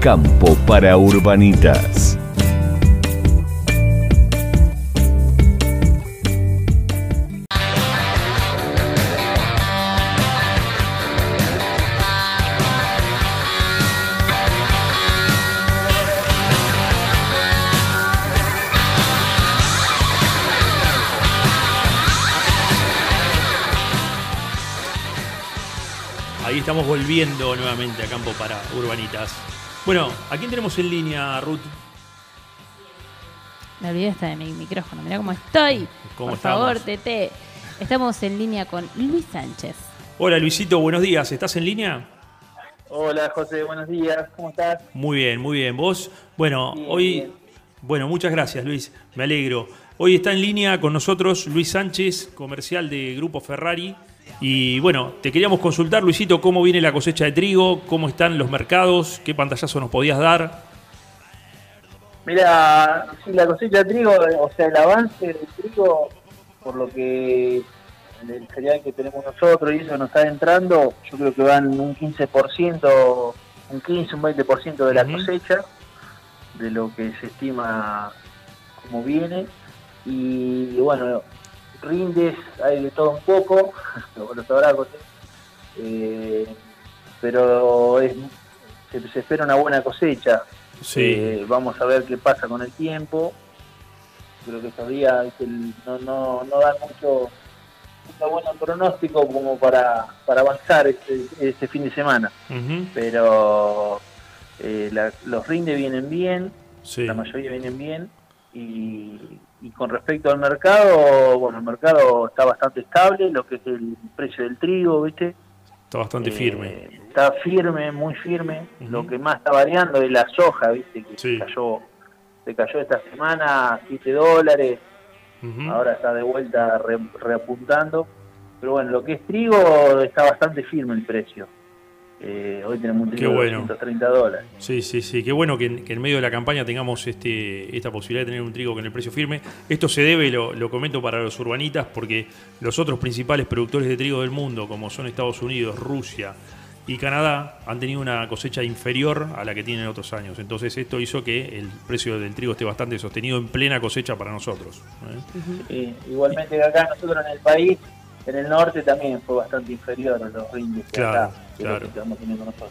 Campo para Urbanitas. Ahí estamos volviendo nuevamente a campo para Urbanitas. Bueno, ¿a quién tenemos en línea, Ruth? Me olvidé hasta de mi micrófono. Mirá cómo estoy. ¿Cómo Por estamos? favor, Tete. Estamos en línea con Luis Sánchez. Hola Luisito, buenos días. ¿Estás en línea? Hola José, buenos días, ¿cómo estás? Muy bien, muy bien. ¿Vos? Bueno, Bien, hoy... bien. Bueno, muchas gracias Luis, me alegro. Hoy está en línea con nosotros Luis Sánchez, comercial de Grupo Ferrari. Y bueno, te queríamos consultar, Luisito, cómo viene la cosecha de trigo, cómo están los mercados, qué pantallazo nos podías dar. Mira, sí, la cosecha de trigo, o sea, el avance del trigo, por lo que el cereal que tenemos nosotros y eso nos está entrando, yo creo que van un 15%, un 15, un 20% de la cosecha, de lo que se estima como viene. Y bueno, rindes, hay de todo un poco, lo lo sabrá José. Eh, pero es- se, se espera una buena cosecha. Sí, Eh, vamos a ver qué pasa con el tiempo. Creo que viste, el- no, no, no dan mucho, mucho buen pronóstico como para, para avanzar este, este fin de semana. Pero eh, la- los rindes vienen bien, sí. la mayoría vienen bien. Y, y con respecto al mercado, bueno, el mercado está bastante estable, lo que es el precio del trigo, ¿viste? Está bastante Eh, firme. Está firme, muy firme. Lo que más está variando es la soja, ¿viste? Que Sí. se cayó se cayó esta semana a 7 dólares, ahora está de vuelta re- reapuntando. Pero bueno, lo que es trigo está bastante firme el precio. Eh, hoy tenemos un trigo bueno. de 130 dólares. Sí, sí, sí. Qué bueno que en, que en medio de la campaña tengamos este, esta posibilidad de tener un trigo con el precio firme. Esto se debe, lo, lo comento para los urbanitas, porque los otros principales productores de trigo del mundo, como son Estados Unidos, Rusia y Canadá, han tenido una cosecha inferior a la que tienen otros años. Entonces esto hizo que el precio del trigo esté bastante sostenido en plena cosecha para nosotros. ¿eh? Eh, igualmente que acá nosotros en el país, en el norte también fue bastante inferior a los rindes Claro, acá, que claro. que estamos teniendo nosotros.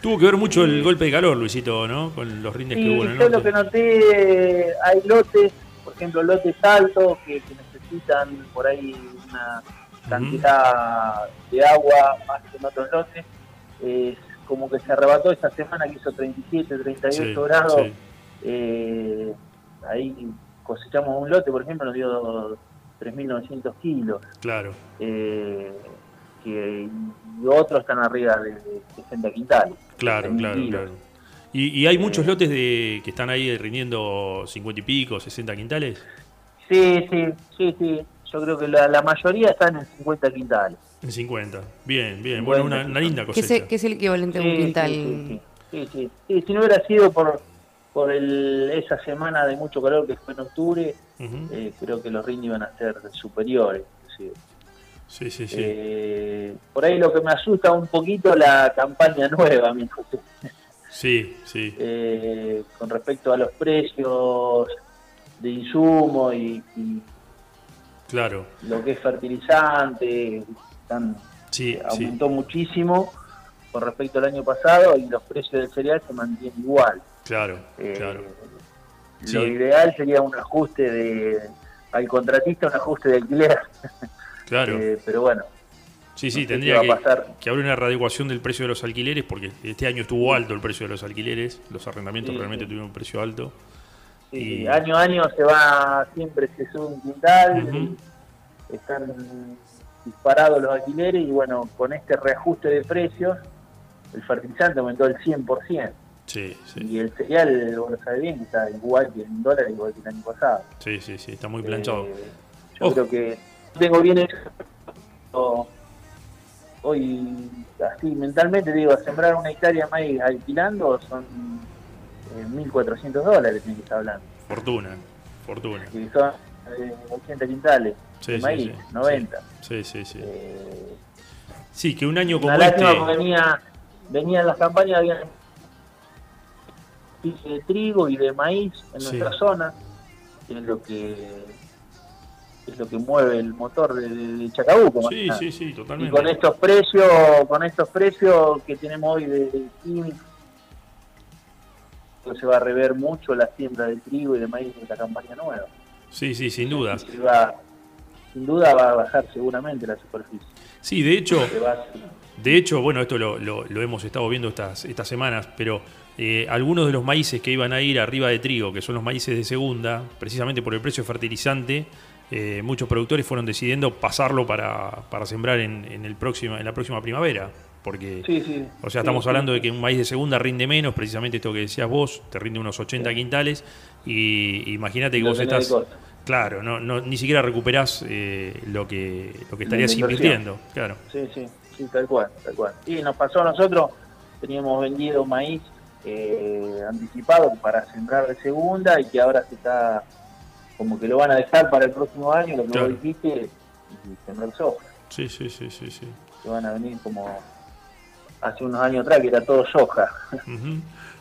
Tuvo que ver mucho el golpe de calor, Luisito, ¿no? Con los rindes que hubo en el yo lo norte. que noté, hay lotes, por ejemplo, lotes altos que, que necesitan por ahí una cantidad de agua más que en otros lotes. Es como que se arrebató esta semana que hizo 37, 38 Sí, grados. sí. Eh, ahí cosechamos un lote, por ejemplo, nos dio 3.900 kilos. Claro. eh, que, y otros están arriba de, de 60 quintales. Claro, 6.000 claro, kilos. claro. ¿Y, y hay muchos Eh. lotes de que están ahí rindiendo 50 y pico, 60 quintales? Sí, sí, sí, sí. Yo creo que la, la mayoría están en 50 quintales. En 50. Bien, bien. 50 Bueno, una, una linda ¿Qué cosecha. es, qué es el equivalente a un Sí, quintal? Sí, sí, sí, sí, sí. Si no hubiera sido por, por el, esa semana de mucho calor que fue en octubre, eh, creo que los rindes iban a ser superiores. inclusive. Sí, sí, sí. Eh, por ahí lo que me asusta un poquito la campaña nueva, mi José. Sí, sí. Eh, con respecto a los precios de insumo y, y Claro. lo que es fertilizante, están Sí, sí. aumentó muchísimo con respecto al año pasado y los precios del cereal se mantienen igual. Claro, Eh, claro. Lo ideal sería un ajuste de al contratista, un ajuste de alquiler. Claro. Eh, pero bueno, Sí, sí, no tendría que, que haber una readecuación del precio de los alquileres, porque este año estuvo alto el precio de los alquileres, los arrendamientos Sí, realmente sí. tuvieron un precio alto. sí, Y- año a año se va, siempre se sube un quintal, están disparados los alquileres y bueno, con este reajuste de precios, el fertilizante aumentó el 100%. Sí, sí, Y el cereal, que está igual que en dólares, igual que el año pasado. sí, sí, sí, está muy planchado. Eh, yo Ojo. creo que tengo bien hecho. Hoy, así mentalmente, digo, sembrar una hectárea maíz alquilando son eh, 1.400 dólares, tiene que estar hablando. Fortuna, fortuna. Que son eh, 80 quintales Sí, de sí, maíz, sí, 90. Sí, sí, sí. Eh, Sí, que un año como este. venía, venían las campañas, habían superficie de trigo y de maíz en Sí. nuestra zona, que es lo que es lo que mueve el motor de, de- Chacabuco. Sí, sí, sí, Y totalmente. con estos precios, con estos precios que tenemos hoy de, de químicos, pues se va a rever mucho la siembra de trigo y de maíz en esta campaña nueva. Sí, sí, sin duda. Va- sin duda va a bajar seguramente la superficie. Sí, de hecho, De hecho, bueno, esto lo, lo- lo hemos estado viendo estas, estas semanas, pero eh, algunos de los maíces que iban a ir arriba de trigo, que son los maíces de segunda, precisamente por el precio fertilizante, eh, muchos productores fueron decidiendo pasarlo para, para sembrar en, en el en la próxima primavera. Porque, Sí, sí. o sea, estamos hablando de que un maíz de segunda rinde menos, precisamente esto que decías vos, te rinde unos 80 quintales, y imagínate que Lo vos estás... Claro, no, no, ni siquiera recuperás eh, lo, que, lo que estarías invirtiendo. Claro. Sí, sí, sí, tal cual, tal cual. Y nos pasó a nosotros, teníamos vendido maíz eh, anticipado para sembrar de segunda y que ahora se está, como que lo van a dejar para el próximo año, lo que Claro. vos dijiste, y sembrar soja, Sí, sí, sí, sí, sí. que van a venir como hace unos años atrás, que era todo soja.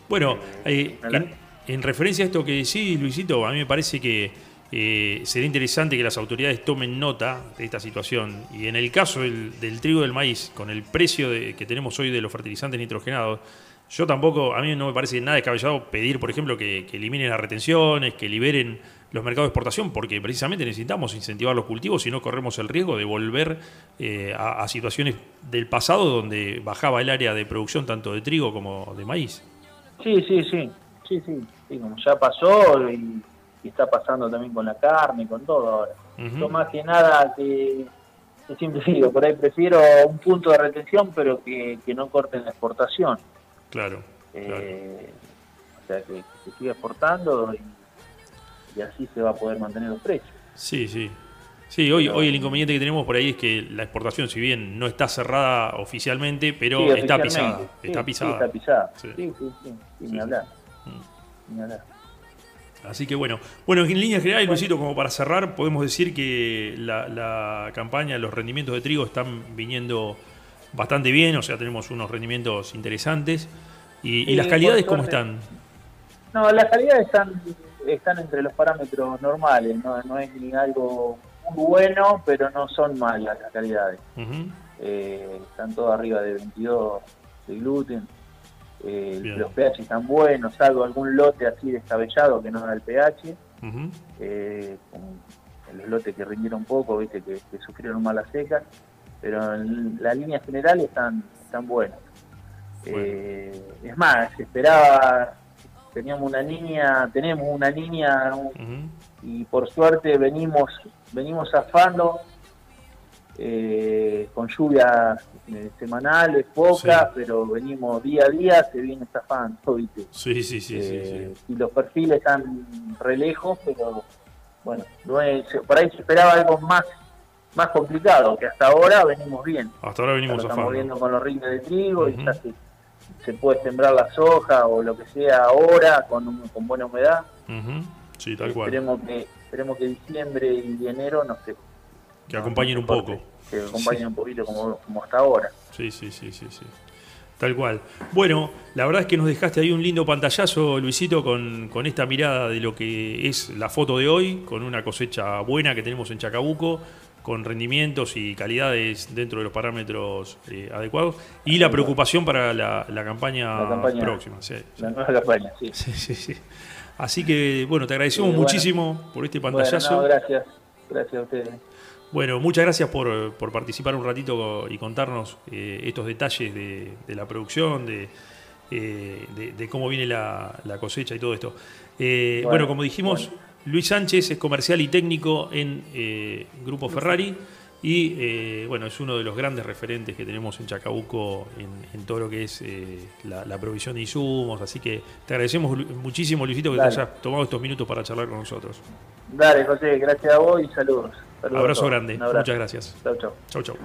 Bueno, eh, en, en referencia a esto que decís, Luisito, a mí me parece que eh, sería interesante que las autoridades tomen nota de esta situación. Y en el caso del, trigo del maíz, con el precio que tenemos hoy de los fertilizantes nitrogenados, yo tampoco, a mí no me parece nada descabellado pedir, por ejemplo, que, eliminen las retenciones, que liberen los mercados de exportación, porque precisamente necesitamos incentivar los cultivos y no corremos el riesgo de volver eh, a, situaciones del pasado donde bajaba el área de producción tanto de trigo como de maíz. Sí, sí, sí, sí, sí, sí, como ya pasó y, y está pasando también con la carne, con todo ahora. Yo más que nada que, que siempre digo, por ahí prefiero un punto de retención, pero que, que no corten la exportación. Claro, claro. Eh, O sea, que, que se siga exportando y, y así se va a poder mantener los precios. Sí, sí. Sí, hoy, Pero- hoy el inconveniente que tenemos por ahí es que la exportación, si bien no está cerrada oficialmente, pero Sí, está oficialmente. pisada. Sí, está sí, pisada. está pisada. Sí. Sí, sí, sí, sí, Sí, sí. hablar. Mm. Ni hablar. Así que bueno, bueno, en líneas generales, Luisito, como para cerrar, podemos decir que la, la campaña, los rendimientos de trigo están viniendo bastante bien, o sea, tenemos unos rendimientos interesantes. ¿Y, las calidades cómo están? No, las calidades están, están entre los parámetros normales, no, no es ni algo muy bueno, pero no son malas las calidades. Eh, están todas arriba de 22 de gluten. Eh, los pH están buenos, salvo algún lote así descabellado que no da el pH. Eh, con los lotes que rindieron poco, viste que, que sufrieron malas secas, pero en la línea general están, están buenas. Bueno. Eh, es más, se esperaba, teníamos una línea, tenemos una línea y por suerte venimos, venimos zafando eh, con lluvias eh, semanales, pocas, Sí. pero venimos día a día, se viene zafando, viste. Sí, sí, sí, sí, Eh, sí. Y los perfiles están re lejos, pero bueno, no es- por ahí se esperaba algo más más complicado, que hasta ahora venimos bien. Hasta ahora venimos lo estamos viendo con los rindes de trigo y ya se, se puede sembrar la soja o lo que sea ahora con, con buena humedad. Sí, tal cual. Esperemos que esperemos que diciembre y enero nos que, acompañen un poco. que acompañen un poquito como, como hasta ahora. Sí, sí, sí, sí, sí. Tal cual. Bueno, la verdad es que nos dejaste ahí un lindo pantallazo, Luisito, con, con esta mirada de lo que es la foto de hoy, con una cosecha buena que tenemos en Chacabuco, con rendimientos y calidades dentro de los parámetros eh, adecuados, y la preocupación para la, la campaña, La campaña. próxima. sí. La nueva campaña, sí. Sí, sí, sí. Así que, bueno, te agradecemos Sí, bueno. muchísimo por este Bueno, pantallazo. no, gracias. Gracias a ustedes. Bueno, muchas gracias por, por participar un ratito y contarnos eh, estos detalles de, de la producción, de, eh, de- de cómo viene la, la cosecha y todo esto. Eh, bueno, Bueno, como dijimos, bueno. Luis Sánchez es comercial y técnico en eh, Grupo Ferrari y eh, bueno, es uno de los grandes referentes que tenemos en Chacabuco en, en todo lo que es eh, la, la provisión de insumos. Así que te agradecemos muchísimo, Luisito, que Dale. te hayas tomado estos minutos para charlar con nosotros. Dale, José, gracias a vos y saludos. Saludos Abrazo grande, abrazo. muchas gracias. Chau, chau. Chau, chau.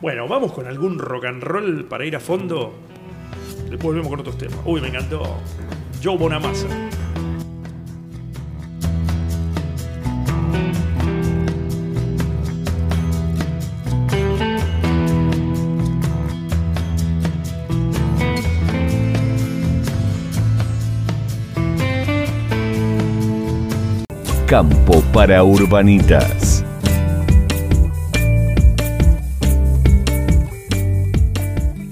Bueno, vamos con algún rock and roll para ir a fondo. Después volvemos con otros temas. Uy, me encantó. Joe Bonamassa. Campo para Urbanitas.